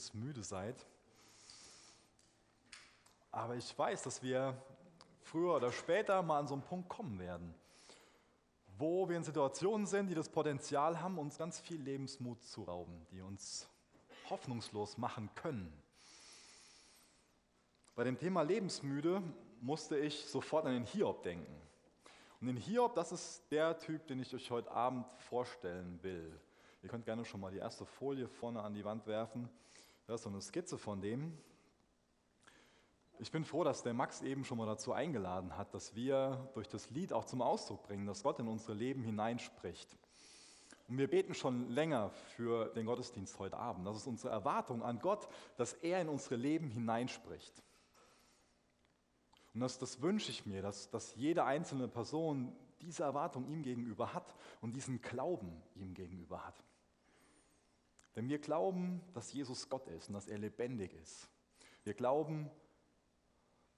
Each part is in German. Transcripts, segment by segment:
lebensmüde seid. Aber ich weiß, dass wir früher oder später mal an so einen Punkt kommen werden, wo wir in Situationen sind, die das Potenzial haben, uns ganz viel Lebensmut zu rauben, die uns hoffnungslos machen können. Bei dem Thema lebensmüde musste ich sofort an den Hiob denken. Und den Hiob, das ist der Typ, den ich euch heute Abend vorstellen will. Ihr könnt gerne schon mal die erste Folie vorne an die Wand werfen. Da ist so eine Skizze von dem. Ich bin froh, dass der Max eben schon mal dazu eingeladen hat, dass wir durch das Lied auch zum Ausdruck bringen, dass Gott in unsere Leben hineinspricht. Und wir beten schon länger für den Gottesdienst heute Abend. Das ist unsere Erwartung an Gott, dass er in unsere Leben hineinspricht. Und das, das wünsche ich mir, dass, dass jede einzelne Person diese Erwartung ihm gegenüber hat und diesen Glauben ihm gegenüber hat. Wenn wir glauben, dass Jesus Gott ist und dass er lebendig ist, wir glauben,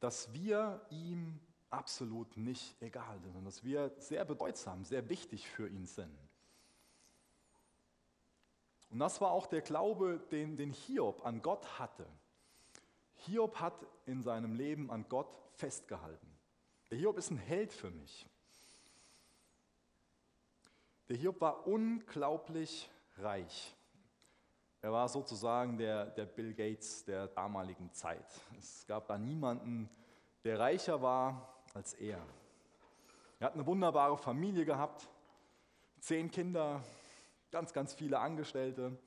dass wir ihm absolut nicht egal sind und dass wir sehr bedeutsam, sehr wichtig für ihn sind. Und das war auch der Glaube, den, den Hiob an Gott hatte. Hiob hat in seinem Leben an Gott festgehalten. Der Hiob ist ein Held für mich. Der Hiob war unglaublich reich. Er war sozusagen der, der Bill Gates der damaligen Zeit. Es gab da niemanden, der reicher war als er. Er hat eine wunderbare Familie gehabt, zehn Kinder, ganz, ganz viele Angestellte.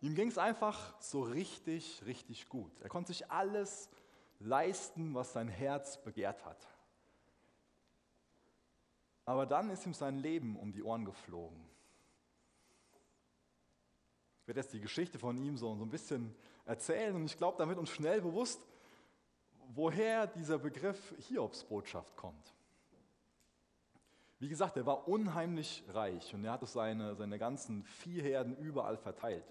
Ihm ging es einfach so richtig, richtig gut. Er konnte sich alles leisten, was sein Herz begehrt hat. Aber dann ist ihm sein Leben um die Ohren geflogen. Werde jetzt die Geschichte von ihm so, so ein bisschen erzählen und ich glaube, damit uns schnell bewusst, woher dieser Begriff Hiobsbotschaft kommt. Wie gesagt, er war unheimlich reich und er hatte seine, seine ganzen Viehherden überall verteilt.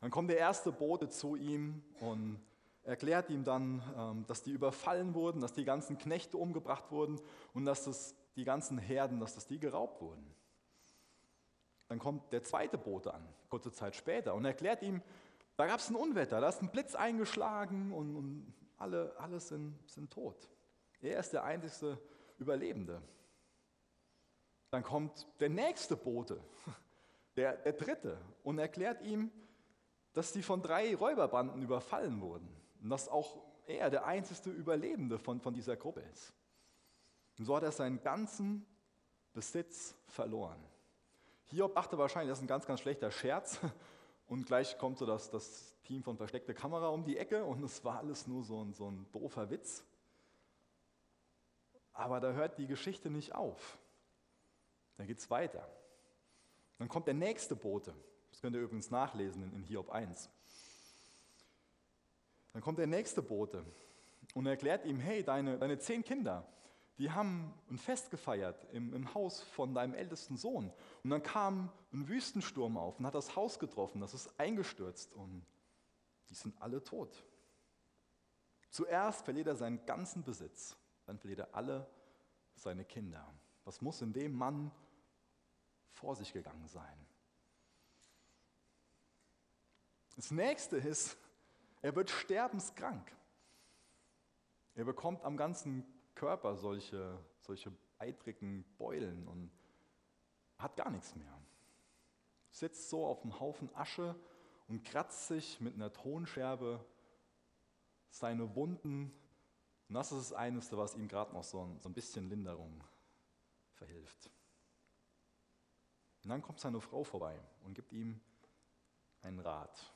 Dann kommt der erste Bote zu ihm und erklärt ihm dann, ähm, dass die überfallen wurden, dass die ganzen Knechte umgebracht wurden und dass das, die ganzen Herden, dass das die geraubt wurden. Dann kommt der zweite Bote an, kurze Zeit später, und erklärt ihm, da gab es ein Unwetter, da ist ein Blitz eingeschlagen und, und alle, alle sind, sind tot. Er ist der einzige Überlebende. Dann kommt der nächste Bote, der, der dritte, und erklärt ihm, dass sie von drei Räuberbanden überfallen wurden und dass auch er der einzige Überlebende von, von dieser Gruppe ist. Und so hat er seinen ganzen Besitz verloren. Hiob dachte wahrscheinlich, das ist ein ganz, ganz schlechter Scherz. Und gleich kommt so das, das Team von Versteckte Kamera um die Ecke und es war alles nur so ein, so ein doofer Witz. Aber da hört die Geschichte nicht auf. Da geht es weiter. Dann kommt der nächste Bote. Das könnt ihr übrigens nachlesen in, in Hiob 1. Dann kommt der nächste Bote und erklärt ihm, hey, deine, deine zehn Kinder, die haben ein Fest gefeiert im, im, Haus von deinem ältesten Sohn. Und dann kam ein Wüstensturm auf und hat das Haus getroffen, das ist eingestürzt und die sind alle tot. Zuerst verliert er seinen ganzen Besitz, dann verliert er alle seine Kinder. Was muss in dem Mann vor sich gegangen sein? Das nächste ist, er wird sterbenskrank. Er bekommt am ganzen Körper solche, solche eitrigen Beulen und hat gar nichts mehr. Sitzt so auf einem Haufen Asche und kratzt sich mit einer Tonscherbe seine Wunden. Und das ist das Einzige, was ihm gerade noch so ein, so ein bisschen Linderung verhilft. Und dann kommt seine Frau vorbei und gibt ihm einen Rat.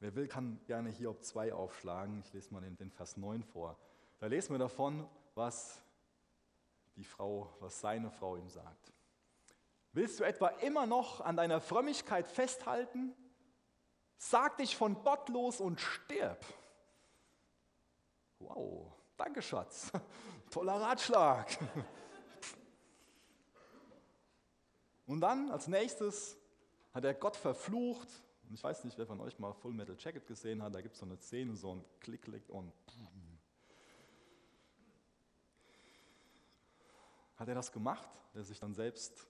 Wer will, kann gerne hier ob 2 aufschlagen. Ich lese mal den, den Vers 9 vor. Da lesen wir davon, was die Frau, was seine Frau ihm sagt. Willst du etwa immer noch an deiner Frömmigkeit festhalten? Sag dich von Gott los und stirb. Wow, danke Schatz. Toller Ratschlag. Und dann als nächstes hat er Gott verflucht. Und ich weiß nicht, wer von euch mal Full Metal Jacket gesehen hat. Da gibt es so eine Szene, so ein Klick, Klick und hat er das gemacht, der sich dann selbst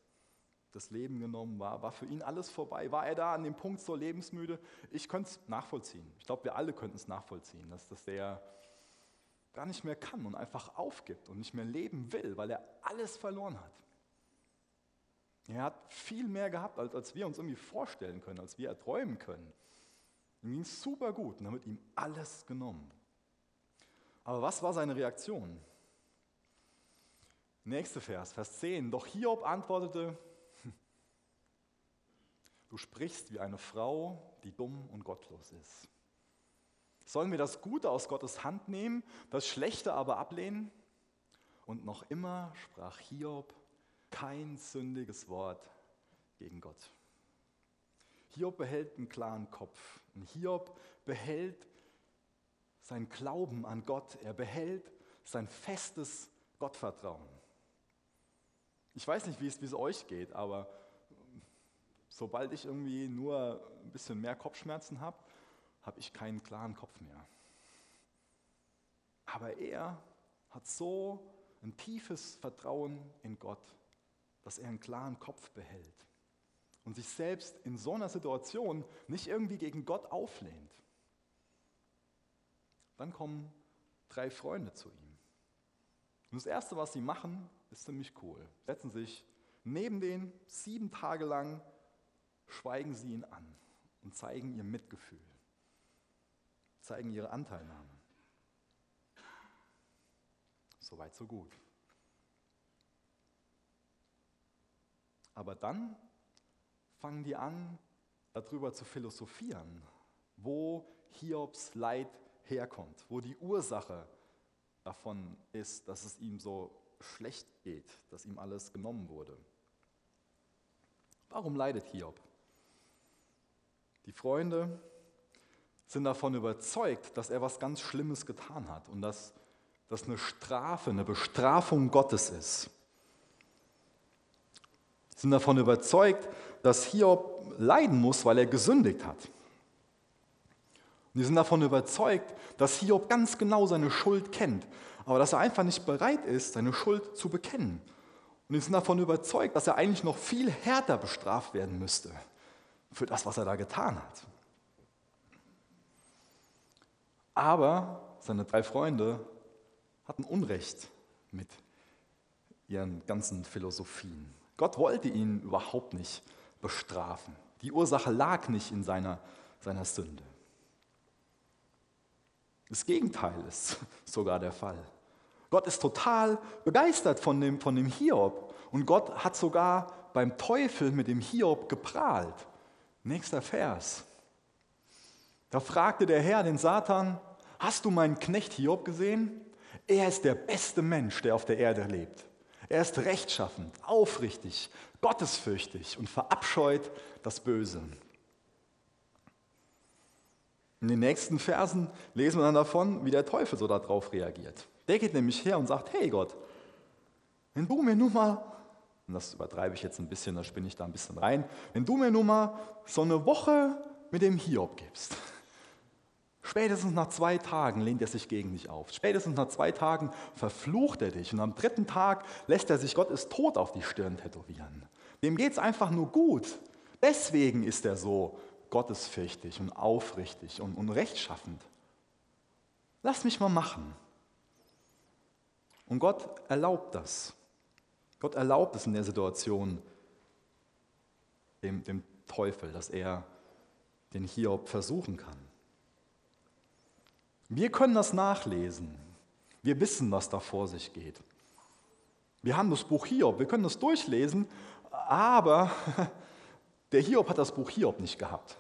das Leben genommen, war, war für ihn alles vorbei. War er da an dem Punkt so lebensmüde? Ich könnte es nachvollziehen. Ich glaube, wir alle könnten es nachvollziehen, dass, dass der gar nicht mehr kann und einfach aufgibt und nicht mehr leben will, weil er alles verloren hat. Er hat viel mehr gehabt, als, als wir uns irgendwie vorstellen können, als wir erträumen können. Ihm ging es super gut und wird ihm alles genommen. Aber was war seine Reaktion? Nächste Vers, Vers 10. Doch Hiob antwortete, du sprichst wie eine Frau, die dumm und gottlos ist. Sollen wir das Gute aus Gottes Hand nehmen, das Schlechte aber ablehnen? Und noch immer sprach Hiob kein sündiges Wort gegen Gott. Hiob behält einen klaren Kopf. Und Hiob behält sein Glauben an Gott. Er behält sein festes Gottvertrauen. Ich weiß nicht, wie es, wie es euch geht, aber sobald ich irgendwie nur ein bisschen mehr Kopfschmerzen habe, habe ich keinen klaren Kopf mehr. Aber er hat so ein tiefes Vertrauen in Gott, dass er einen klaren Kopf behält und sich selbst in so einer Situation nicht irgendwie gegen Gott auflehnt. Dann kommen drei Freunde zu ihm. Und das Erste, was sie machen, ist ziemlich cool. Setzen sich neben den sieben Tage lang, schweigen sie ihn an und zeigen ihr Mitgefühl zeigen ihre Anteilnahme. Soweit, so gut. Aber dann fangen die an, darüber zu philosophieren, wo Hiobs Leid herkommt, wo die Ursache davon ist, dass es ihm so schlecht geht, dass ihm alles genommen wurde. Warum leidet Hiob? Die Freunde sind davon überzeugt, dass er was ganz Schlimmes getan hat und dass das eine Strafe, eine Bestrafung Gottes ist. Sie sind davon überzeugt, dass Hiob leiden muss, weil er gesündigt hat. Und die sind davon überzeugt, dass Hiob ganz genau seine Schuld kennt, aber dass er einfach nicht bereit ist, seine Schuld zu bekennen. Und die sind davon überzeugt, dass er eigentlich noch viel härter bestraft werden müsste für das, was er da getan hat. Aber seine drei Freunde hatten Unrecht mit ihren ganzen Philosophien. Gott wollte ihn überhaupt nicht bestrafen. Die Ursache lag nicht in seiner, seiner Sünde. Das Gegenteil ist sogar der Fall. Gott ist total begeistert von dem, von dem Hiob und Gott hat sogar beim Teufel mit dem Hiob geprahlt. Nächster Vers. Da fragte der Herr den Satan, Hast du meinen Knecht Hiob gesehen? Er ist der beste Mensch, der auf der Erde lebt. Er ist rechtschaffend, aufrichtig, gottesfürchtig und verabscheut das Böse. In den nächsten Versen lesen wir dann davon, wie der Teufel so darauf reagiert. Der geht nämlich her und sagt, hey Gott, wenn du mir nun mal, und das übertreibe ich jetzt ein bisschen, da spinne ich da ein bisschen rein, wenn du mir nun mal so eine Woche mit dem Hiob gibst, Spätestens nach zwei Tagen lehnt er sich gegen dich auf. Spätestens nach zwei Tagen verflucht er dich. Und am dritten Tag lässt er sich Gott ist tot auf die Stirn tätowieren. Dem geht es einfach nur gut. Deswegen ist er so gottesfürchtig und aufrichtig und, und rechtschaffend. Lass mich mal machen. Und Gott erlaubt das. Gott erlaubt es in der Situation dem, dem Teufel, dass er den Hiob versuchen kann. Wir können das nachlesen. Wir wissen, was da vor sich geht. Wir haben das Buch Hiob, wir können das durchlesen, aber der Hiob hat das Buch Hiob nicht gehabt.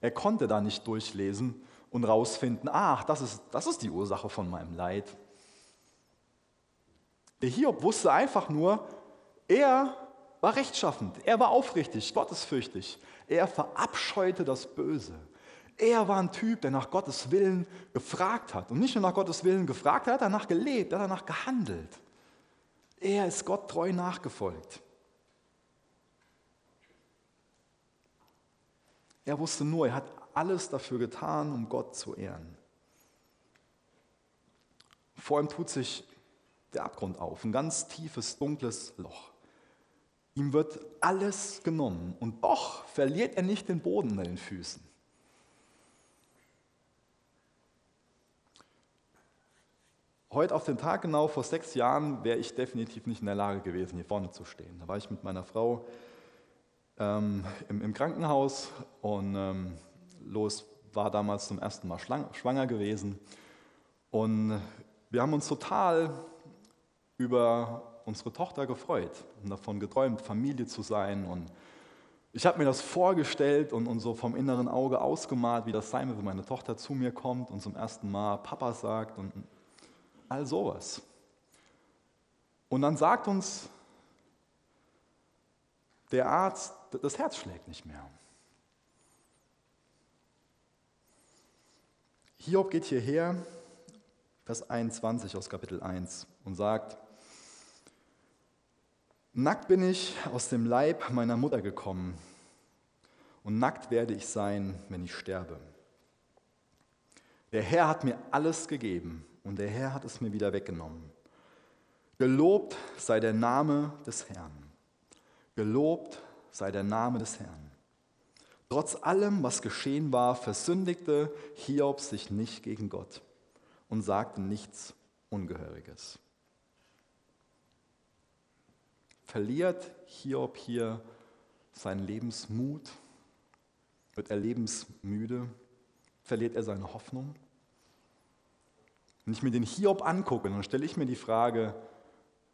Er konnte da nicht durchlesen und rausfinden, ach, das ist, das ist die Ursache von meinem Leid. Der Hiob wusste einfach nur, er war rechtschaffend, er war aufrichtig, gottesfürchtig, er verabscheute das Böse. Er war ein Typ, der nach Gottes Willen gefragt hat. Und nicht nur nach Gottes Willen gefragt, er hat danach gelebt, er hat danach gehandelt. Er ist Gott treu nachgefolgt. Er wusste nur, er hat alles dafür getan, um Gott zu ehren. Vor ihm tut sich der Abgrund auf, ein ganz tiefes, dunkles Loch. Ihm wird alles genommen und doch verliert er nicht den Boden unter den Füßen. Heute auf den Tag genau vor sechs Jahren wäre ich definitiv nicht in der Lage gewesen, hier vorne zu stehen. Da war ich mit meiner Frau ähm, im, im, Krankenhaus und ähm, Los war damals zum ersten Mal schwanger gewesen. Und wir haben uns total über unsere Tochter gefreut und davon geträumt, Familie zu sein. Und ich habe mir das vorgestellt und, und so vom inneren Auge ausgemalt, wie das sein wird, wenn meine Tochter zu mir kommt und zum ersten Mal Papa sagt und all sowas. Und dann sagt uns der Arzt, das Herz schlägt nicht mehr. Hiob geht hierher, Vers 21 aus Kapitel 1 und sagt, Nackt bin ich aus dem Leib meiner Mutter gekommen und nackt werde ich sein, wenn ich sterbe. Der Herr hat mir alles gegeben und der Herr hat es mir wieder weggenommen. Gelobt sei der Name des Herrn. Gelobt sei der Name des Herrn. Trotz allem, was geschehen war, versündigte Hiob sich nicht gegen Gott und sagte nichts Ungehöriges. Verliert Hiob hier seinen Lebensmut? Wird er lebensmüde? Verliert er seine Hoffnung? Wenn ich mir den Hiob angucke, dann stelle ich mir die Frage,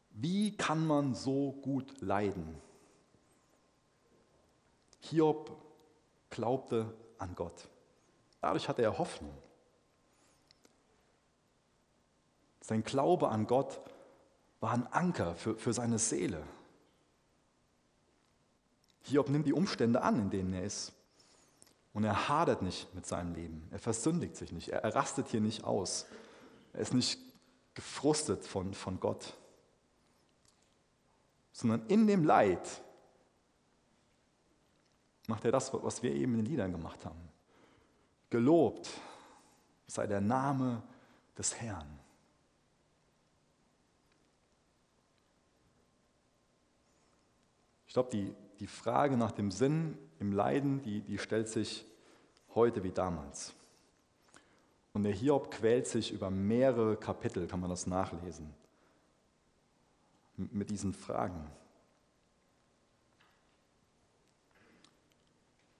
wie kann man so gut leiden? Hiob glaubte an Gott. Dadurch hatte er Hoffnung. Sein Glaube an Gott war ein Anker für, für seine Seele. Hiob nimmt die Umstände an, in denen er ist. Und er hadert nicht mit seinem Leben. Er versündigt sich nicht. Er, rastet hier nicht aus. Er ist nicht gefrustet von, von Gott, sondern in dem Leid macht er das, was wir eben in den Liedern gemacht haben. Gelobt sei der Name des Herrn. Ich glaube, die, die Frage nach dem Sinn im Leiden, die, die stellt sich heute wie damals. Und der Hiob quält sich über mehrere Kapitel, kann man das nachlesen, mit diesen Fragen.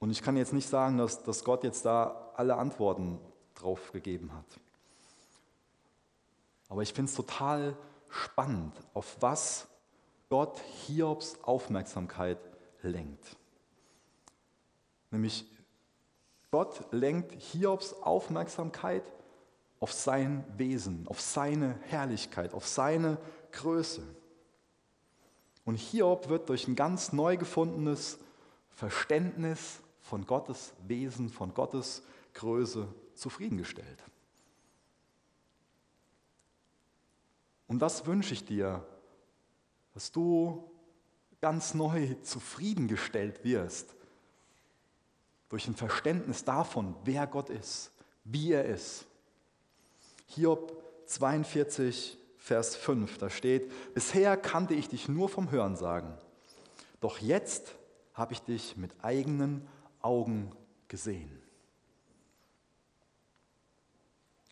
Und ich kann jetzt nicht sagen, dass, dass Gott jetzt da alle Antworten drauf gegeben hat. Aber ich finde es total spannend, auf was Gott Hiobs Aufmerksamkeit lenkt. Nämlich Gott lenkt Hiobs Aufmerksamkeit auf sein Wesen, auf seine Herrlichkeit, auf seine Größe. Und Hiob wird durch ein ganz neu gefundenes Verständnis von Gottes Wesen, von Gottes Größe zufriedengestellt. Und das wünsche ich dir, dass du ganz neu zufriedengestellt wirst durch ein Verständnis davon, wer Gott ist, wie er ist. Hiob 42, Vers 5, da steht, bisher kannte ich dich nur vom Hören sagen, doch jetzt habe ich dich mit eigenen Augen gesehen.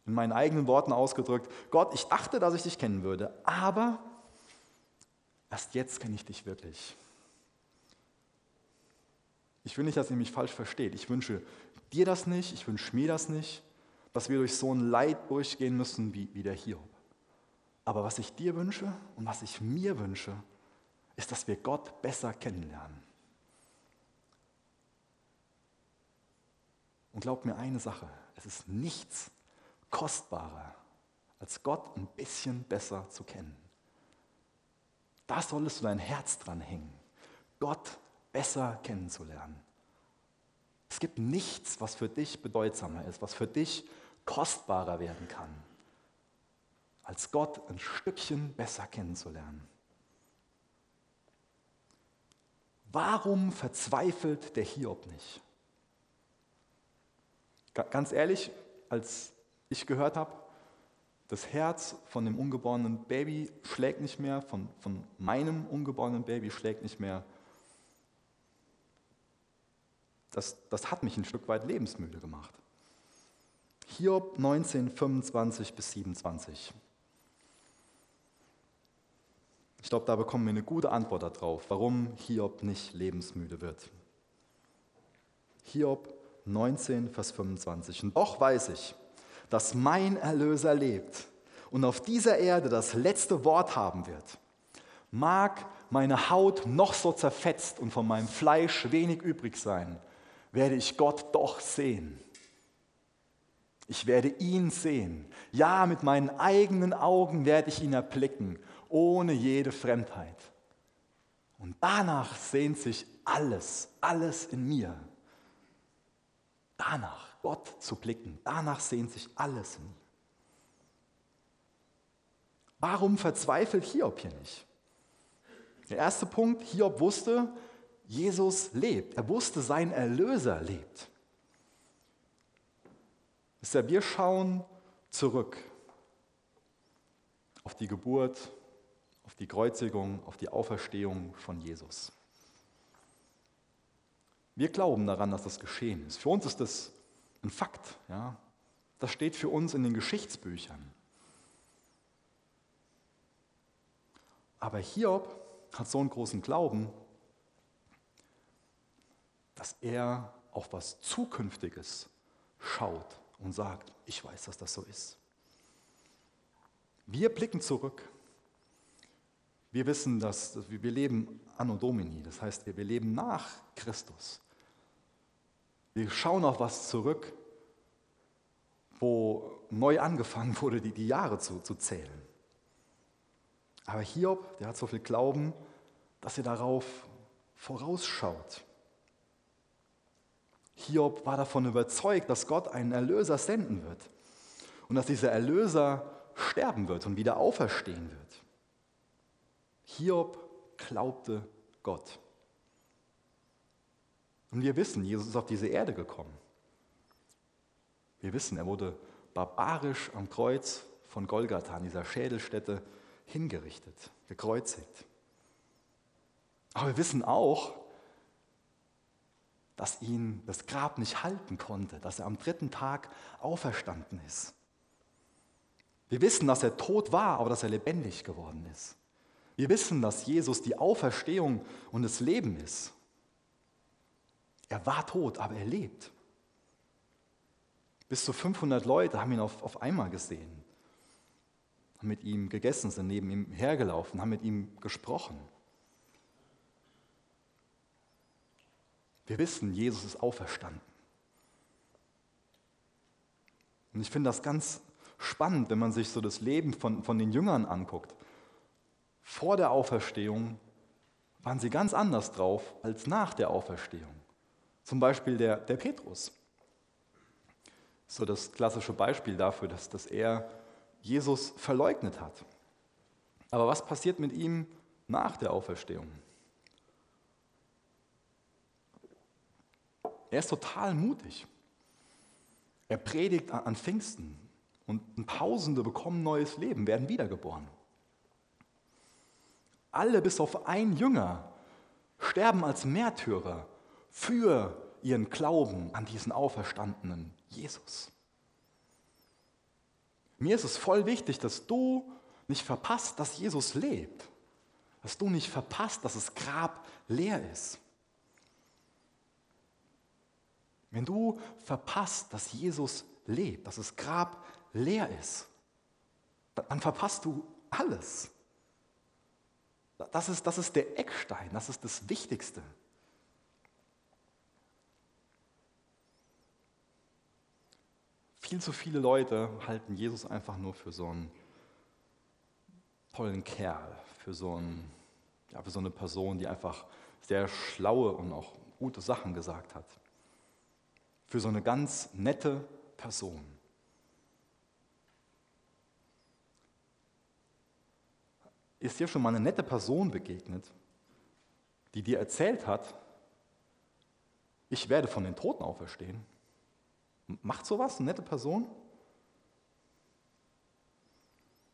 In meinen eigenen Worten ausgedrückt, Gott, ich dachte, dass ich dich kennen würde, aber erst jetzt kenne ich dich wirklich. Ich will nicht, dass ihr mich falsch versteht. Ich wünsche dir das nicht, ich wünsche mir das nicht, dass wir durch so ein Leid durchgehen müssen wie, wie der Hiob. Aber was ich dir wünsche und was ich mir wünsche, ist, dass wir Gott besser kennenlernen. Und glaub mir eine Sache, es ist nichts kostbarer, als Gott ein bisschen besser zu kennen. Da solltest du dein Herz dran hängen. Gott besser kennenzulernen. Es gibt nichts, was für dich bedeutsamer ist, was für dich kostbarer werden kann, als Gott ein Stückchen besser kennenzulernen. Warum verzweifelt der Hiob nicht? Ganz ehrlich, als ich gehört habe, das Herz von dem ungeborenen Baby schlägt nicht mehr, von, von meinem ungeborenen Baby schlägt nicht mehr, das, das hat mich ein Stück weit lebensmüde gemacht. Hiob 19, 25 bis 27. Ich glaube, da bekommen wir eine gute Antwort darauf, warum Hiob nicht lebensmüde wird. Hiob 19, Vers 25. Und doch weiß ich, dass mein Erlöser lebt und auf dieser Erde das letzte Wort haben wird. Mag meine Haut noch so zerfetzt und von meinem Fleisch wenig übrig sein, werde ich Gott doch sehen. Ich werde ihn sehen. Ja, mit meinen eigenen Augen werde ich ihn erblicken, ohne jede Fremdheit. Und danach sehnt sich alles, alles in mir. Danach Gott zu blicken, danach sehnt sich alles mir. Warum verzweifelt Hiob hier nicht? Der erste Punkt, Hiob wusste, Jesus lebt. Er wusste, sein Erlöser lebt. Deshalb wir schauen zurück auf die Geburt, auf die Kreuzigung, auf die Auferstehung von Jesus. Wir glauben daran, dass das geschehen ist. Für uns ist das ein Fakt. Ja? Das steht für uns in den Geschichtsbüchern. Aber Hiob hat so einen großen Glauben, dass er auf was Zukünftiges schaut und sagt, ich weiß, dass das so ist. Wir blicken zurück. Wir wissen, dass wir leben anno domini, das heißt, wir leben nach Christus. Wir schauen auf was zurück, wo neu angefangen wurde, die, die Jahre zu, zu zählen. Aber Hiob, der hat so viel Glauben, dass er darauf vorausschaut. Hiob war davon überzeugt, dass Gott einen Erlöser senden wird und dass dieser Erlöser sterben wird und wieder auferstehen wird. Hiob glaubte Gott. Und wir wissen, Jesus ist auf diese Erde gekommen. Wir wissen, er wurde barbarisch am Kreuz von Golgatha, an dieser Schädelstätte, hingerichtet, gekreuzigt. Aber wir wissen auch, dass ihn das Grab nicht halten konnte, dass er am dritten Tag auferstanden ist. Wir wissen, dass er tot war, aber dass er lebendig geworden ist. Wir wissen, dass Jesus die Auferstehung und das Leben ist. Er war tot, aber er lebt. Bis zu 500 Leute haben ihn auf, auf einmal gesehen, haben mit ihm gegessen, sind neben ihm hergelaufen, haben mit ihm gesprochen. Wir wissen, Jesus ist auferstanden. Und ich finde das ganz spannend, wenn man sich so das Leben von, von den Jüngern anguckt. Vor der Auferstehung waren sie ganz anders drauf als nach der Auferstehung. Zum Beispiel der, der Petrus. So das klassische Beispiel dafür, dass, dass er Jesus verleugnet hat. Aber was passiert mit ihm nach der Auferstehung? Er ist total mutig. Er predigt an Pfingsten und Tausende bekommen neues Leben, werden wiedergeboren. Alle bis auf ein Jünger sterben als Märtyrer für ihren Glauben an diesen auferstandenen Jesus. Mir ist es voll wichtig, dass du nicht verpasst, dass Jesus lebt. Dass du nicht verpasst, dass das Grab leer ist. Wenn du verpasst, dass Jesus lebt, dass das Grab leer ist, dann verpasst du alles. Das ist, das ist der Eckstein, das ist das Wichtigste. Viel zu viele Leute halten Jesus einfach nur für so einen tollen Kerl, für so, einen, ja, für so eine Person, die einfach sehr schlaue und auch gute Sachen gesagt hat für so eine ganz nette Person. Ist dir schon mal eine nette Person begegnet, die dir erzählt hat, ich werde von den Toten auferstehen? Macht sowas eine nette Person?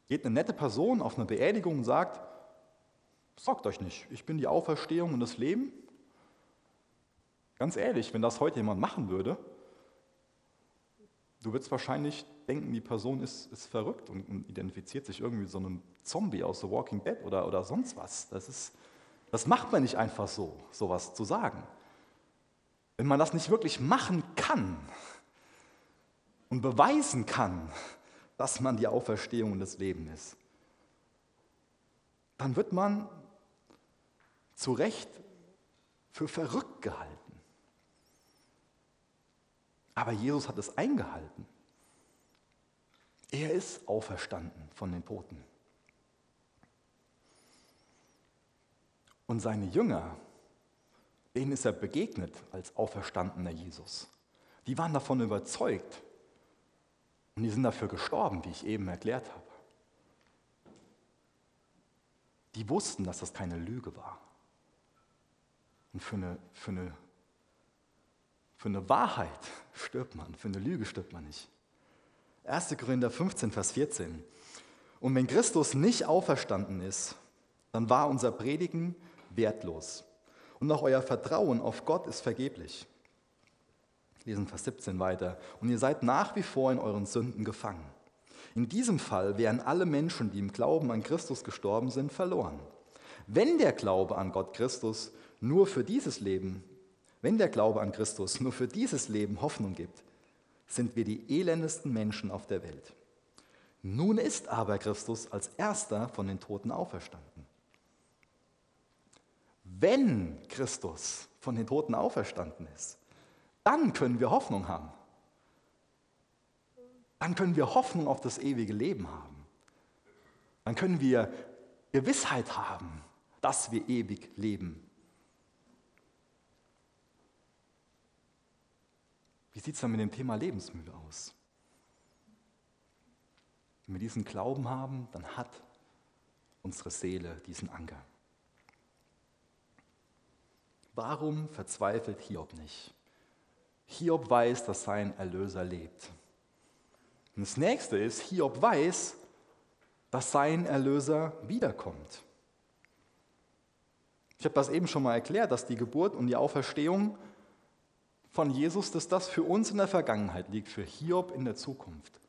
Geht eine nette Person auf eine Beerdigung und sagt, sorgt euch nicht, ich bin die Auferstehung und das Leben? Ganz ehrlich, wenn das heute jemand machen würde, du würdest wahrscheinlich denken, die Person ist, ist verrückt und, und, identifiziert sich irgendwie so einem Zombie aus The Walking Dead oder, oder sonst was. Das, ist, das macht man nicht einfach so, sowas zu sagen. Wenn man das nicht wirklich machen kann und beweisen kann, dass man die Auferstehung und das Leben ist, dann wird man zu Recht für verrückt gehalten. Aber Jesus hat es eingehalten. Er ist auferstanden von den Toten. Und seine Jünger, denen ist er begegnet als auferstandener Jesus. Die waren davon überzeugt. Und die sind dafür gestorben, wie ich eben erklärt habe. Die wussten, dass das keine Lüge war. Und für eine, für eine, für eine Wahrheit stirbt man, für eine Lüge stirbt man nicht. 1. Korinther 15, Vers 14. Und wenn Christus nicht auferstanden ist, dann war unser Predigen wertlos. Und auch euer Vertrauen auf Gott ist vergeblich. Lesen Vers 17 weiter. Und ihr seid nach wie vor in euren Sünden gefangen. In diesem Fall wären alle Menschen, die im Glauben an Christus gestorben sind, verloren. Wenn der Glaube an Gott Christus nur für dieses Leben, wenn der Glaube an Christus nur für dieses Leben Hoffnung gibt, sind wir die elendesten Menschen auf der Welt. Nun ist aber Christus als erster von den Toten auferstanden. Wenn Christus von den Toten auferstanden ist, dann können wir Hoffnung haben. Dann können wir Hoffnung auf das ewige Leben haben. Dann können wir Gewissheit haben, dass wir ewig leben. Wie sieht es dann mit dem Thema Lebensmüde aus? Wenn wir diesen Glauben haben, dann hat unsere Seele diesen Anker. Warum verzweifelt Hiob nicht? Hiob weiß, dass sein Erlöser lebt. Und das nächste ist, Hiob weiß, dass sein Erlöser wiederkommt. Ich habe das eben schon mal erklärt, dass die Geburt und die Auferstehung von Jesus, dass das für uns in der Vergangenheit liegt, für Hiob in der Zukunft.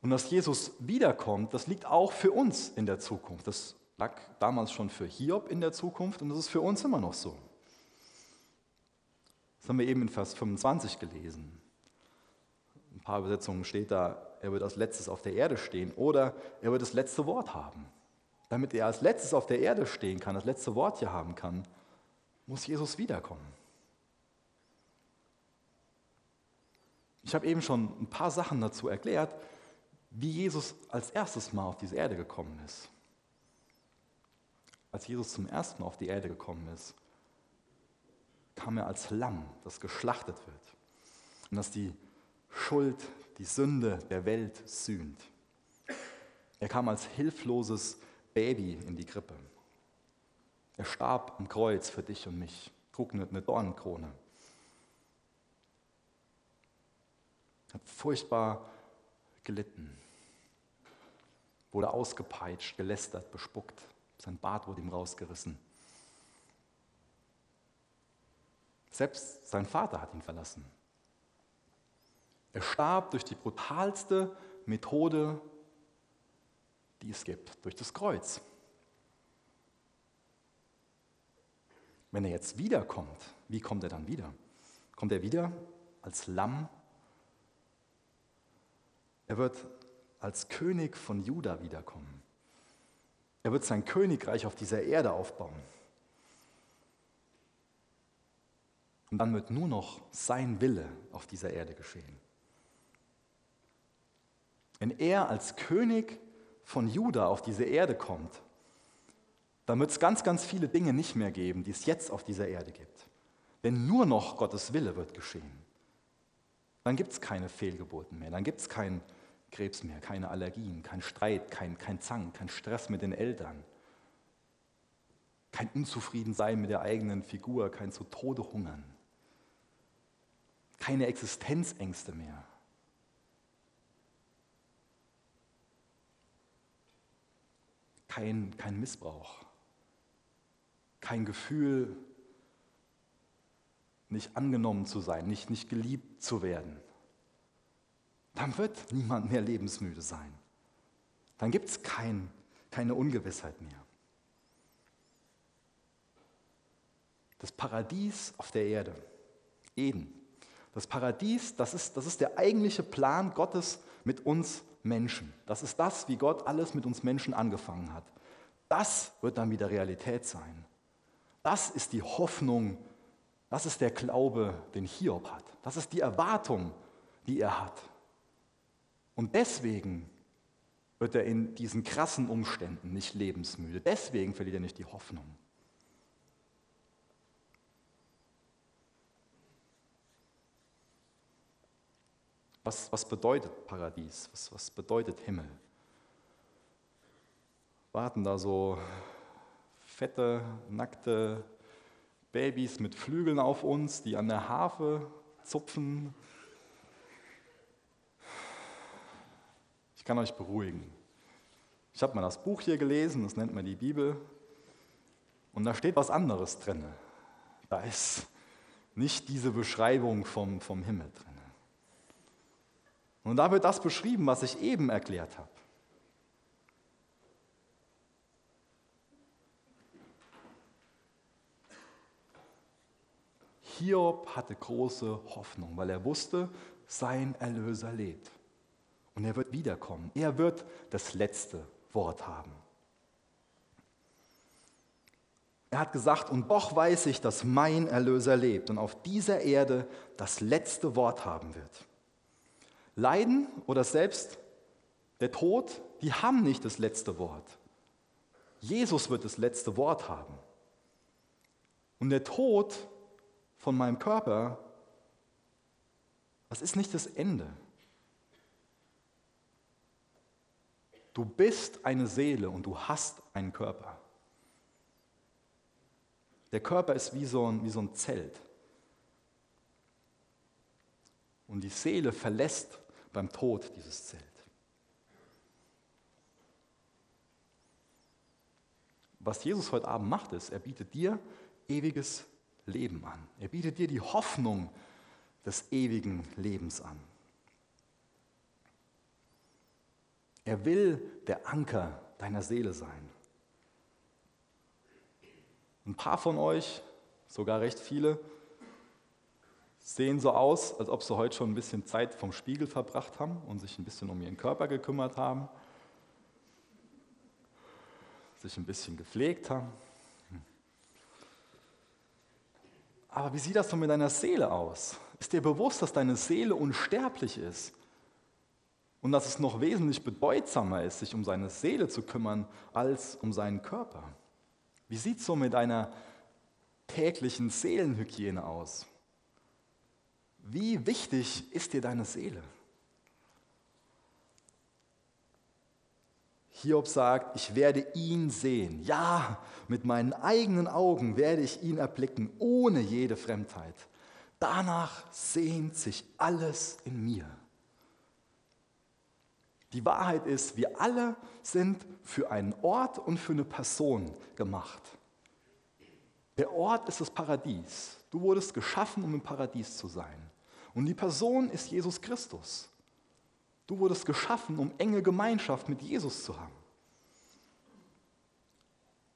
Und dass Jesus wiederkommt, das liegt auch für uns in der Zukunft. Das lag damals schon für Hiob in der Zukunft und das ist für uns immer noch so. Das haben wir eben in Vers 25 gelesen. Ein paar Übersetzungen steht da, er wird als letztes auf der Erde stehen oder er wird das letzte Wort haben. Damit er als letztes auf der Erde stehen kann, das letzte Wort hier haben kann, muss Jesus wiederkommen. Ich habe eben schon ein paar Sachen dazu erklärt, wie Jesus als erstes Mal auf diese Erde gekommen ist. Als Jesus zum ersten Mal auf die Erde gekommen ist, kam er als Lamm, das geschlachtet wird und das die Schuld, die Sünde der Welt sühnt. Er kam als hilfloses Baby in die Krippe. Er starb am Kreuz für dich und mich, trug eine Dornenkrone. Furchtbar gelitten, wurde ausgepeitscht, gelästert, bespuckt. Sein Bart wurde ihm rausgerissen. Selbst sein Vater hat ihn verlassen. Er starb durch die brutalste Methode, die es gibt, durch das Kreuz. Wenn er jetzt wiederkommt, wie kommt er dann wieder? Kommt er wieder als Lamm? Er wird als König von Juda wiederkommen. Er wird sein Königreich auf dieser Erde aufbauen. Und dann wird nur noch sein Wille auf dieser Erde geschehen. Wenn er als König von Juda auf diese Erde kommt, dann wird es ganz, ganz viele Dinge nicht mehr geben, die es jetzt auf dieser Erde gibt. Denn nur noch Gottes Wille wird geschehen. Dann gibt es keine Fehlgeburten mehr, dann gibt es kein Krebs mehr, keine Allergien, kein Streit, kein, kein Zank, kein Stress mit den Eltern, kein Unzufriedensein mit der eigenen Figur, kein zu Tode hungern, keine Existenzängste mehr. Kein, kein Missbrauch, kein Gefühl nicht angenommen zu sein, nicht, nicht geliebt zu werden, dann wird niemand mehr lebensmüde sein. Dann gibt es kein, keine Ungewissheit mehr. Das Paradies auf der Erde, Eden. Das Paradies, das ist, das ist der eigentliche Plan Gottes mit uns Menschen. Das ist das, wie Gott alles mit uns Menschen angefangen hat. Das wird dann wieder Realität sein. Das ist die Hoffnung, das ist der Glaube, den Hiob hat. Das ist die Erwartung, die er hat. Und deswegen wird er in diesen krassen Umständen nicht lebensmüde. Deswegen verliert er nicht die Hoffnung. Was, was bedeutet Paradies? Was, was bedeutet Himmel? Warten da so fette, nackte Babys mit Flügeln auf uns, die an der Harfe zupfen? Kann euch beruhigen. Ich habe mal das Buch hier gelesen, das nennt man die Bibel, und da steht was anderes drin. Da ist nicht diese Beschreibung vom, vom Himmel drin. Und da wird das beschrieben, was ich eben erklärt habe. Hiob hatte große Hoffnung, weil er wusste, sein Erlöser lebt. Und er wird wiederkommen. Er wird das letzte Wort haben. Er hat gesagt, und doch weiß ich, dass mein Erlöser lebt und auf dieser Erde das letzte Wort haben wird. Leiden oder selbst der Tod, die haben nicht das letzte Wort. Jesus wird das letzte Wort haben. Und der Tod von meinem Körper, das ist nicht das Ende. Du bist eine Seele und du hast einen Körper. Der Körper ist wie so ein, wie so ein Zelt. Und die Seele verlässt beim Tod dieses Zelt. Was Jesus heute Abend macht, ist, er bietet dir ewiges Leben an. Er bietet dir die Hoffnung des ewigen Lebens an. Er will der Anker deiner Seele sein. Ein paar von euch, sogar recht viele, sehen so aus, als ob sie heute schon ein bisschen Zeit vom Spiegel verbracht haben und sich ein bisschen um ihren Körper gekümmert haben, sich ein bisschen gepflegt haben. Aber wie sieht das so mit deiner Seele aus? Ist dir bewusst, dass deine Seele unsterblich ist und dass es noch wesentlich bedeutsamer ist, sich um seine Seele zu kümmern, als um seinen Körper? Wie sieht es so mit deiner täglichen Seelenhygiene aus? Wie wichtig ist dir deine Seele? Hiob sagt, ich werde ihn sehen. Ja, mit meinen eigenen Augen werde ich ihn erblicken, ohne jede Fremdheit. Danach sehnt sich alles in mir. Die Wahrheit ist, wir alle sind für einen Ort und für eine Person gemacht. Der Ort ist das Paradies. Du wurdest geschaffen, um im Paradies zu sein. Und die Person ist Jesus Christus. Du wurdest geschaffen, um enge Gemeinschaft mit Jesus zu haben.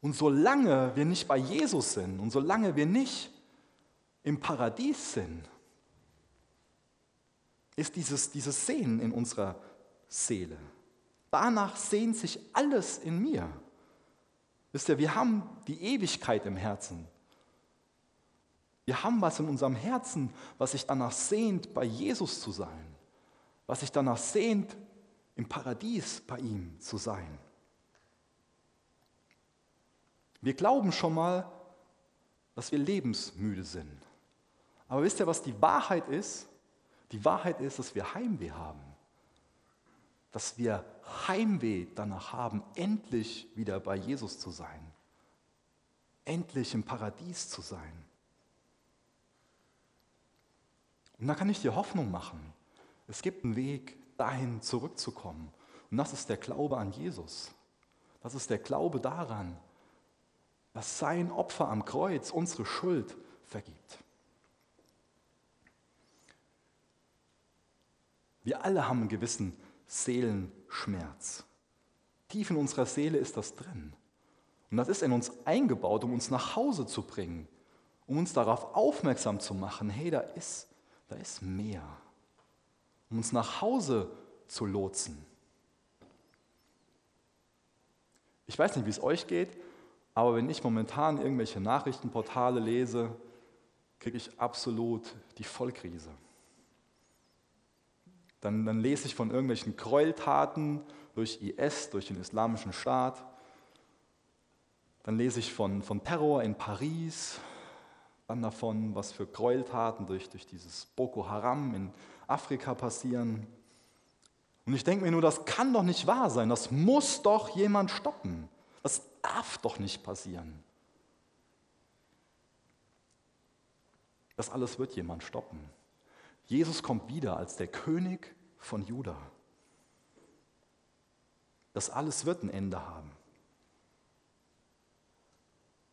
Und solange wir nicht bei Jesus sind und solange wir nicht im Paradies sind, ist dieses, dieses Sehen in unserer Seele. Danach sehnt sich alles in mir. Wisst ihr, wir haben die Ewigkeit im Herzen. Wir haben was in unserem Herzen, was sich danach sehnt, bei Jesus zu sein, was sich danach sehnt, im Paradies bei ihm zu sein. Wir glauben schon mal, dass wir lebensmüde sind. Aber wisst ihr, was die Wahrheit ist? Die Wahrheit ist, dass wir Heimweh haben dass wir Heimweh danach haben, endlich wieder bei Jesus zu sein, endlich im Paradies zu sein. Und da kann ich dir Hoffnung machen. Es gibt einen Weg, dahin zurückzukommen. Und das ist der Glaube an Jesus. Das ist der Glaube daran, dass sein Opfer am Kreuz unsere Schuld vergibt. Wir alle haben einen gewissen Seelenschmerz. Tief in unserer Seele ist das drin. Und das ist in uns eingebaut, um uns nach Hause zu bringen, um uns darauf aufmerksam zu machen, hey, da ist, da ist mehr. Um uns nach Hause zu lotsen. Ich weiß nicht, wie es euch geht, aber wenn ich momentan irgendwelche Nachrichtenportale lese, kriege ich absolut die Vollkrise. Dann, dann lese ich von irgendwelchen Gräueltaten durch IS, durch den Islamischen Staat. Dann lese ich von, von Terror in Paris, dann davon, was für Gräueltaten durch, durch dieses Boko Haram in Afrika passieren. Und ich denke mir nur, das kann doch nicht wahr sein, das muss doch jemand stoppen. Das darf doch nicht passieren. Das alles wird jemand stoppen. Jesus kommt wieder als der König von Juda. Das alles wird ein Ende haben.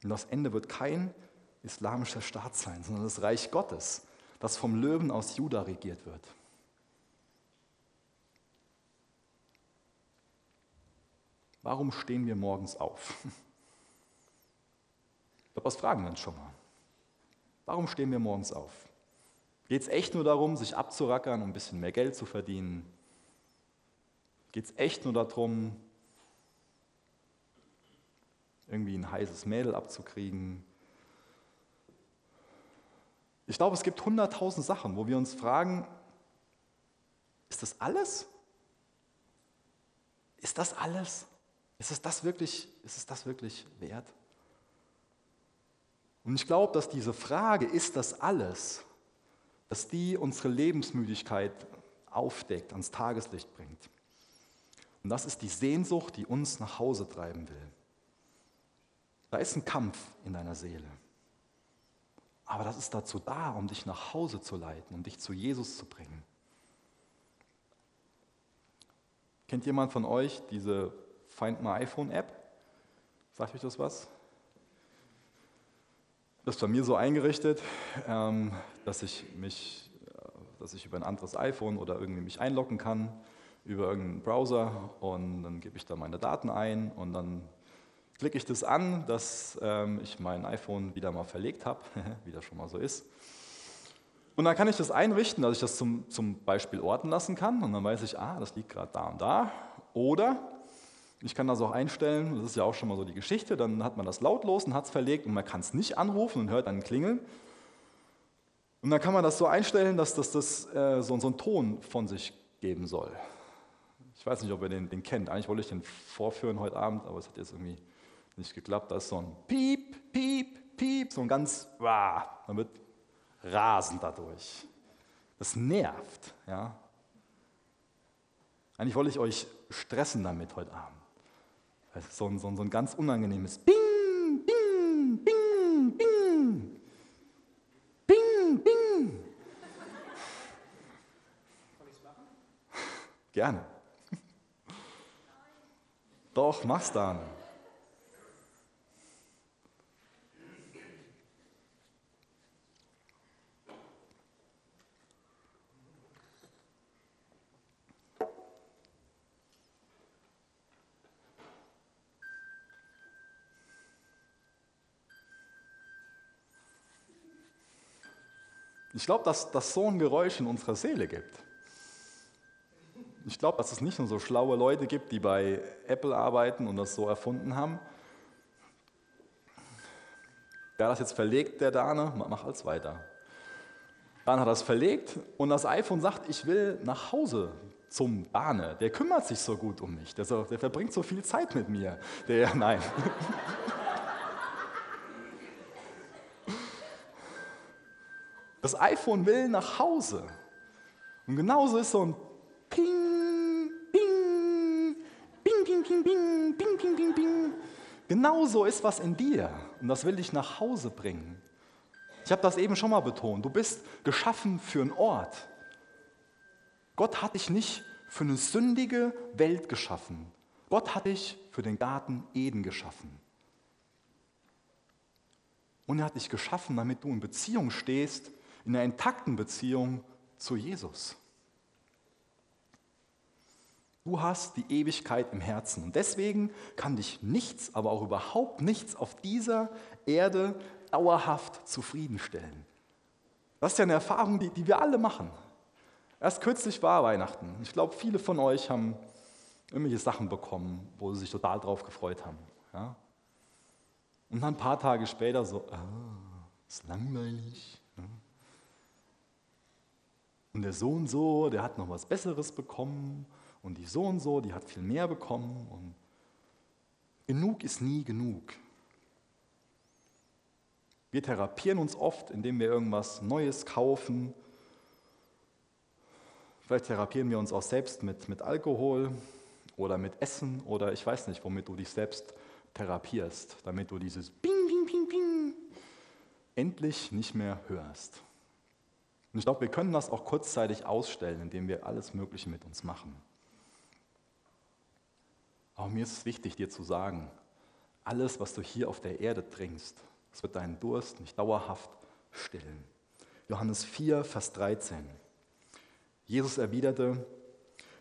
Und das Ende wird kein islamischer Staat sein, sondern das Reich Gottes, das vom Löwen aus Juda regiert wird. Warum stehen wir morgens auf? Ich glaube, das fragen wir uns schon mal. Warum stehen wir morgens auf? Geht es echt nur darum, sich abzurackern, um ein bisschen mehr Geld zu verdienen? Geht es echt nur darum, irgendwie ein heißes Mädel abzukriegen? Ich glaube, es gibt hunderttausend Sachen, wo wir uns fragen, ist das alles? Ist das alles? Ist es das wirklich, ist es das wirklich wert? Und ich glaube, dass diese Frage, ist das alles, dass die unsere Lebensmüdigkeit aufdeckt, ans Tageslicht bringt. Und das ist die Sehnsucht, die uns nach Hause treiben will. Da ist ein Kampf in deiner Seele. Aber das ist dazu da, um dich nach Hause zu leiten, um dich zu Jesus zu bringen. Kennt jemand von euch diese Find My iPhone App? Sagt euch das was? Das ist bei mir so eingerichtet, ähm, dass ich mich, dass ich über ein anderes iPhone oder irgendwie mich einloggen kann über irgendeinen Browser und dann gebe ich da meine Daten ein und dann klicke ich das an, dass ähm, ich mein iPhone wieder mal verlegt habe, wie das schon mal so ist. Und dann kann ich das einrichten, dass ich das zum, zum Beispiel orten lassen kann und dann weiß ich, ah, das liegt gerade da und da. Oder ich kann das auch einstellen, das ist ja auch schon mal so die Geschichte, dann hat man das lautlos und hat es verlegt und man kann es nicht anrufen und hört dann klingeln. Und dann kann man das so einstellen, dass das, das äh, so, so einen Ton von sich geben soll. Ich weiß nicht, ob ihr den, den kennt. Eigentlich wollte ich den vorführen heute Abend, aber es hat jetzt irgendwie nicht geklappt. Da ist so ein Piep, Piep, Piep, so ein ganz, wah, man wird rasend dadurch. Das nervt. Ja. Eigentlich wollte ich euch stressen damit heute Abend. So ein, so ein, so ein ganz unangenehmes Bing, Bing, Bing, Bing. Bing, Bing. Soll ich es machen? Gerne. Doch, mach's dann. Ich glaube, dass das so ein Geräusch in unserer Seele gibt. Ich glaube, dass es nicht nur so schlaue Leute gibt, die bei Apple arbeiten und das so erfunden haben. Wer das jetzt verlegt, der Dane, mach als weiter. Dann hat es verlegt und das iPhone sagt, ich will nach Hause zum Dane. Der kümmert sich so gut um mich. Der, so, der verbringt so viel Zeit mit mir. Der, nein. Das iPhone will nach Hause. Und genauso ist so ein Ping, Ping, Ping, Ping, Ping, Ping, Ping. Genauso ist was in dir. Und das will dich nach Hause bringen. Ich habe das eben schon mal betont. Du bist geschaffen für einen Ort. Gott hat dich nicht für eine sündige Welt geschaffen. Gott hat dich für den Garten Eden geschaffen. Und er hat dich geschaffen, damit du in Beziehung stehst in einer intakten Beziehung zu Jesus. Du hast die Ewigkeit im Herzen. Und deswegen kann dich nichts, aber auch überhaupt nichts auf dieser Erde dauerhaft zufriedenstellen. Das ist ja eine Erfahrung, die, die wir alle machen. Erst kürzlich war Weihnachten. Ich glaube, viele von euch haben irgendwelche Sachen bekommen, wo sie sich total drauf gefreut haben. Ja? Und dann ein paar Tage später so, ah, ist langweilig. Ja? Und der Sohn so, der hat noch was Besseres bekommen. Und die Sohn so, die hat viel mehr bekommen. Und genug ist nie genug. Wir therapieren uns oft, indem wir irgendwas Neues kaufen. Vielleicht therapieren wir uns auch selbst mit, mit Alkohol oder mit Essen oder ich weiß nicht, womit du dich selbst therapierst, damit du dieses Bing, Bing, Bing, Bing endlich nicht mehr hörst. Und ich glaube, wir können das auch kurzzeitig ausstellen, indem wir alles Mögliche mit uns machen. Aber mir ist es wichtig, dir zu sagen, alles, was du hier auf der Erde trinkst, das wird deinen Durst nicht dauerhaft stillen. Johannes 4, Vers 13. Jesus erwiderte,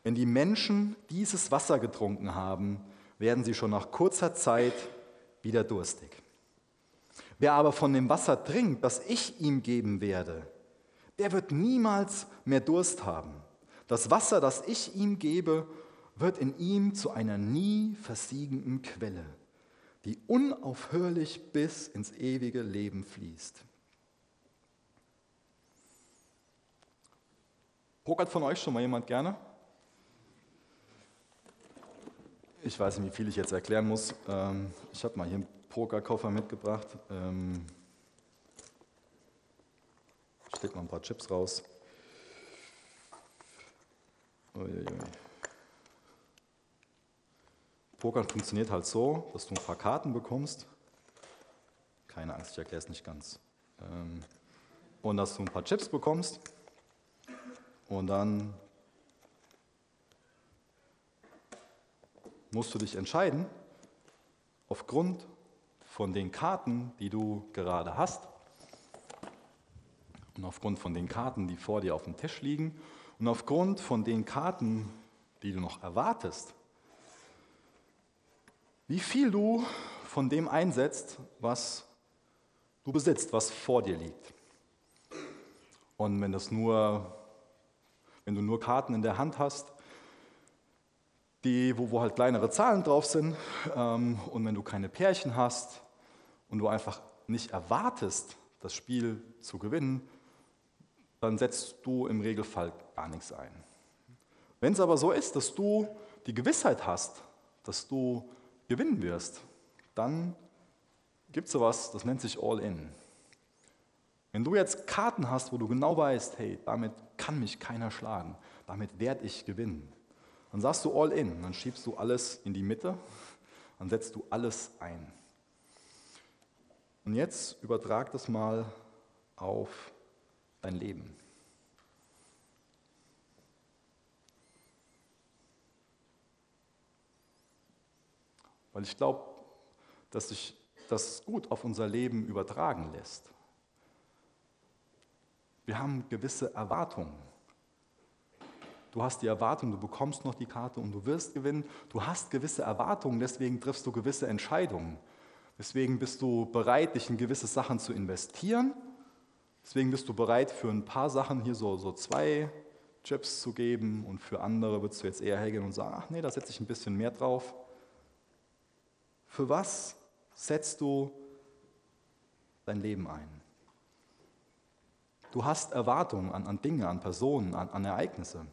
wenn die Menschen dieses Wasser getrunken haben, werden sie schon nach kurzer Zeit wieder durstig. Wer aber von dem Wasser trinkt, das ich ihm geben werde, der wird niemals mehr Durst haben. Das Wasser, das ich ihm gebe, wird in ihm zu einer nie versiegenden Quelle, die unaufhörlich bis ins ewige Leben fließt. Pokert von euch schon mal jemand gerne? Ich weiß nicht, wie viel ich jetzt erklären muss. Ähm, ich habe mal hier einen Pokerkoffer mitgebracht. Ähm, ich stecke mal ein paar Chips raus. Uiuiui. Pokern funktioniert halt so, dass du ein paar Karten bekommst. Keine Angst, ich erkläre es nicht ganz. Ähm, und dass du ein paar Chips bekommst. Und dann musst du dich entscheiden, aufgrund von den Karten, die du gerade hast, und aufgrund von den Karten, die vor dir auf dem Tisch liegen, und aufgrund von den Karten, die du noch erwartest, wie viel du von dem einsetzt, was du besitzt, was vor dir liegt. Und wenn das nur, wenn du nur Karten in der Hand hast, die, wo, wo halt kleinere Zahlen drauf sind, ähm, und wenn du keine Pärchen hast und du einfach nicht erwartest, das Spiel zu gewinnen, dann setzt du im Regelfall gar nichts ein. Wenn es aber so ist, dass du die Gewissheit hast, dass du gewinnen wirst, dann gibt es sowas, das nennt sich All-In. Wenn du jetzt Karten hast, wo du genau weißt, hey, damit kann mich keiner schlagen, damit werde ich gewinnen, dann sagst du All-In, dann schiebst du alles in die Mitte, dann setzt du alles ein. Und jetzt übertrag das mal auf dein Leben. Weil ich glaube, dass sich das gut auf unser Leben übertragen lässt. Wir haben gewisse Erwartungen. Du hast die Erwartung, du bekommst noch die Karte und du wirst gewinnen. Du hast gewisse Erwartungen, deswegen triffst du gewisse Entscheidungen. Deswegen bist du bereit, dich in gewisse Sachen zu investieren. Deswegen bist du bereit, für ein paar Sachen hier so, so zwei Chips zu geben und für andere würdest du jetzt eher hergehen und sagen, ach nee, da setze ich ein bisschen mehr drauf. Für was setzt du dein Leben ein? Du hast Erwartungen an, an Dinge, an Personen, an, an Ereignisse,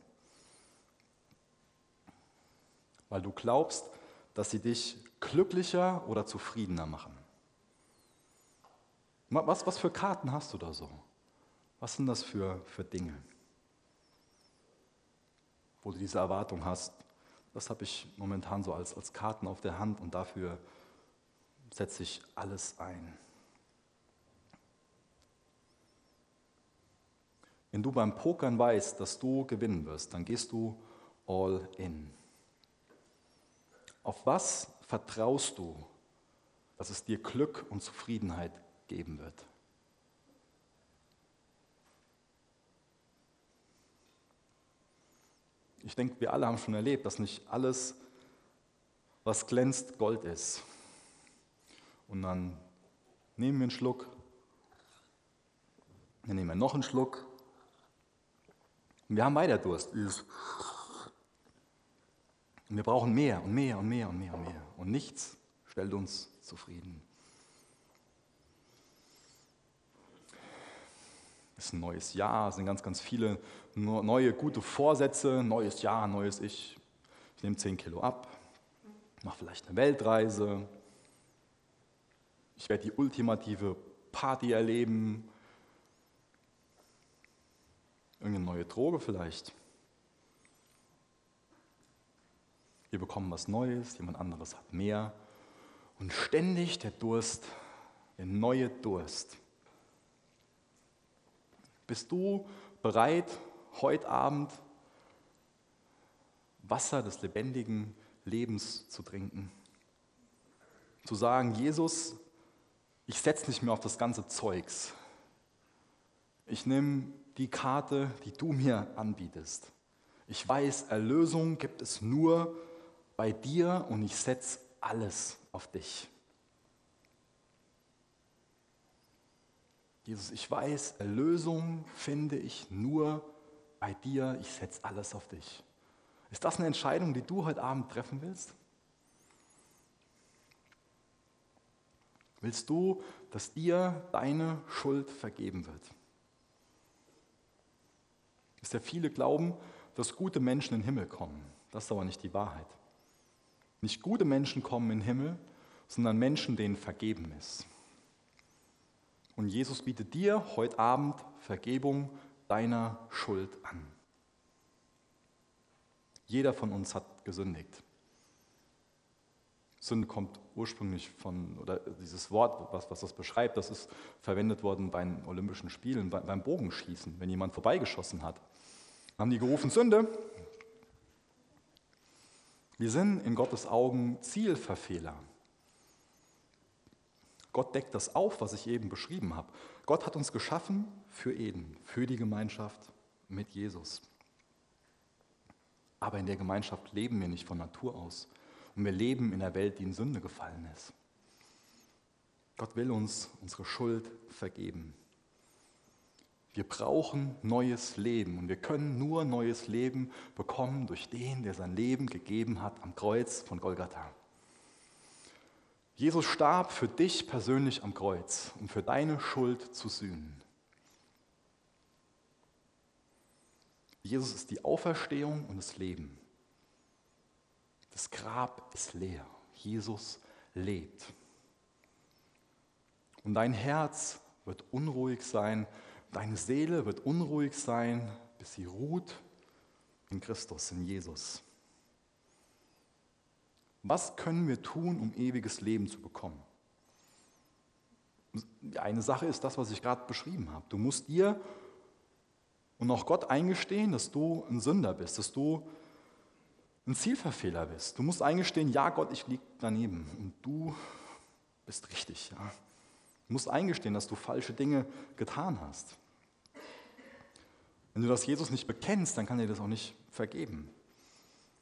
weil du glaubst, dass sie dich glücklicher oder zufriedener machen. Was, was für Karten hast du da so? Was sind das für, für Dinge, wo du diese Erwartung hast? Das habe ich momentan so als, als Karten auf der Hand und dafür setze ich alles ein. Wenn du beim Pokern weißt, dass du gewinnen wirst, dann gehst du all in. Auf was vertraust du, dass es dir Glück und Zufriedenheit geben wird? Ich denke, wir alle haben schon erlebt, dass nicht alles, was glänzt, Gold ist. Und dann nehmen wir einen Schluck, dann nehmen wir noch einen Schluck. Und wir haben weiter Durst. Und wir brauchen mehr und mehr und mehr und mehr und mehr. Und nichts stellt uns zufrieden. Ist ein neues Jahr, es sind ganz, ganz viele neue gute Vorsätze. Neues Jahr, neues Ich. Ich nehme 10 Kilo ab, mache vielleicht eine Weltreise. Ich werde die ultimative Party erleben. Irgendeine neue Droge vielleicht. Wir bekommen was Neues, jemand anderes hat mehr. Und ständig der Durst, der neue Durst. Bist du bereit, heute Abend Wasser des lebendigen Lebens zu trinken? Zu sagen, Jesus, ich setze nicht mehr auf das ganze Zeugs. Ich nehme die Karte, die du mir anbietest. Ich weiß, Erlösung gibt es nur bei dir und ich setze alles auf dich. Jesus, ich weiß, Erlösung finde ich nur bei dir, ich setze alles auf dich. Ist das eine Entscheidung, die du heute Abend treffen willst? Willst du, dass dir deine Schuld vergeben wird? Ist ja viele glauben, dass gute Menschen in den Himmel kommen. Das ist aber nicht die Wahrheit. Nicht gute Menschen kommen in den Himmel, sondern Menschen, denen vergeben ist. Und Jesus bietet dir heute Abend Vergebung deiner Schuld an. Jeder von uns hat gesündigt. Sünde kommt ursprünglich von, oder dieses Wort, was, was das beschreibt, das ist verwendet worden bei den Olympischen Spielen, beim Bogenschießen, wenn jemand vorbeigeschossen hat. Haben die gerufen, Sünde. Wir sind in Gottes Augen Zielverfehler. Gott deckt das auf, was ich eben beschrieben habe. Gott hat uns geschaffen für Eden, für die Gemeinschaft mit Jesus. Aber in der Gemeinschaft leben wir nicht von Natur aus. Und wir leben in einer Welt, die in Sünde gefallen ist. Gott will uns unsere Schuld vergeben. Wir brauchen neues Leben und wir können nur neues Leben bekommen durch den, der sein Leben gegeben hat am Kreuz von Golgatha. Jesus starb für dich persönlich am Kreuz, um für deine Schuld zu sühnen. Jesus ist die Auferstehung und das Leben. Das Grab ist leer. Jesus lebt. Und dein Herz wird unruhig sein, deine Seele wird unruhig sein, bis sie ruht in Christus, in Jesus. Was können wir tun, um ewiges Leben zu bekommen? Eine Sache ist das, was ich gerade beschrieben habe. Du musst dir und auch Gott eingestehen, dass du ein Sünder bist, dass du ein Zielverfehler bist. Du musst eingestehen, ja Gott, ich liege daneben und du bist richtig. Ja. Du musst eingestehen, dass du falsche Dinge getan hast. Wenn du das Jesus nicht bekennst, dann kann er das auch nicht vergeben.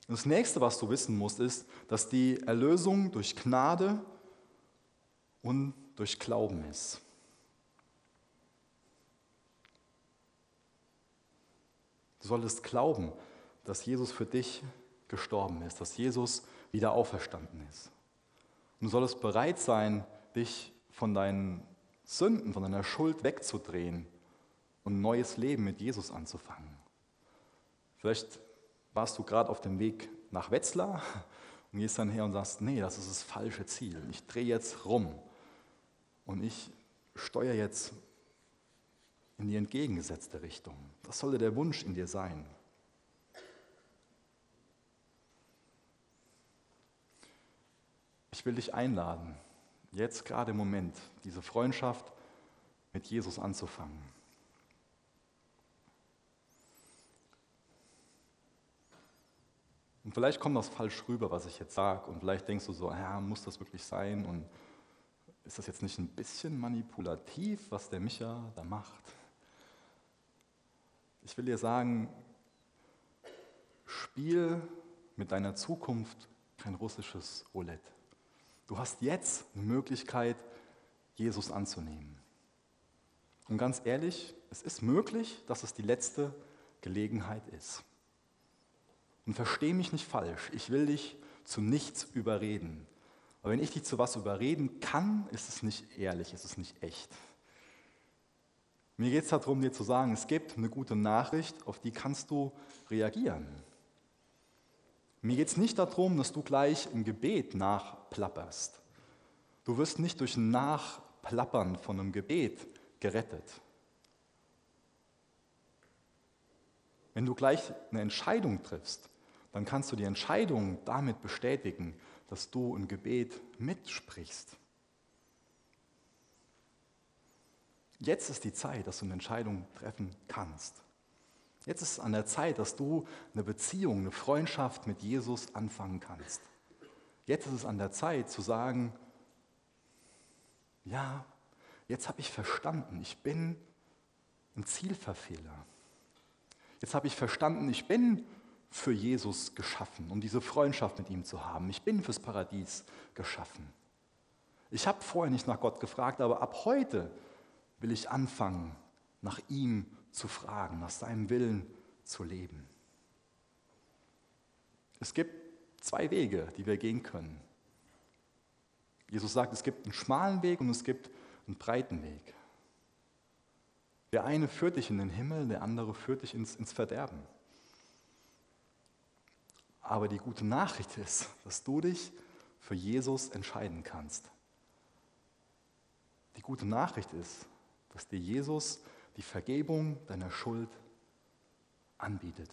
Das nächste, was du wissen musst, ist, dass die Erlösung durch Gnade und durch Glauben ist. Du solltest glauben, dass Jesus für dich gestorben ist, dass Jesus wieder auferstanden ist. Und du solltest bereit sein, dich von deinen Sünden, von deiner Schuld wegzudrehen und ein neues Leben mit Jesus anzufangen. Vielleicht warst du gerade auf dem Weg nach Wetzlar und gehst dann her und sagst, nee, das ist das falsche Ziel. Ich drehe jetzt rum und ich steuere jetzt in die entgegengesetzte Richtung. Das sollte der Wunsch in dir sein. Ich will dich einladen, jetzt gerade im Moment diese Freundschaft mit Jesus anzufangen. Und vielleicht kommt das falsch rüber, was ich jetzt sage. Und vielleicht denkst du so, ja, muss das wirklich sein? Und ist das jetzt nicht ein bisschen manipulativ, was der Micha da macht? Ich will dir sagen, Spiel mit deiner Zukunft kein russisches Roulette. Du hast jetzt eine Möglichkeit, Jesus anzunehmen. Und ganz ehrlich, es ist möglich, dass es die letzte Gelegenheit ist. Und verstehe mich nicht falsch, ich will dich zu nichts überreden. Aber wenn ich dich zu was überreden kann, ist es nicht ehrlich, ist es nicht echt. Mir geht es darum, dir zu sagen, es gibt eine gute Nachricht, auf die kannst du reagieren. Mir geht es nicht darum, dass du gleich im Gebet nachplapperst. Du wirst nicht durch Nachplappern von einem Gebet gerettet. Wenn du gleich eine Entscheidung triffst, dann kannst du die Entscheidung damit bestätigen, dass du im Gebet mitsprichst. Jetzt ist die Zeit, dass du eine Entscheidung treffen kannst. Jetzt ist es an der Zeit, dass du eine Beziehung, eine Freundschaft mit Jesus anfangen kannst. Jetzt ist es an der Zeit zu sagen, ja, jetzt habe ich verstanden, ich bin ein Zielverfehler. Jetzt habe ich verstanden, ich bin für Jesus geschaffen, um diese Freundschaft mit ihm zu haben. Ich bin fürs Paradies geschaffen. Ich habe vorher nicht nach Gott gefragt, aber ab heute will ich anfangen, nach ihm zu fragen, nach seinem Willen zu leben. Es gibt zwei Wege, die wir gehen können. Jesus sagt, es gibt einen schmalen Weg und es gibt einen breiten Weg. Der eine führt dich in den Himmel, der andere führt dich ins, ins Verderben. Aber die gute Nachricht ist, dass du dich für Jesus entscheiden kannst. Die gute Nachricht ist, dass dir Jesus die Vergebung deiner Schuld anbietet.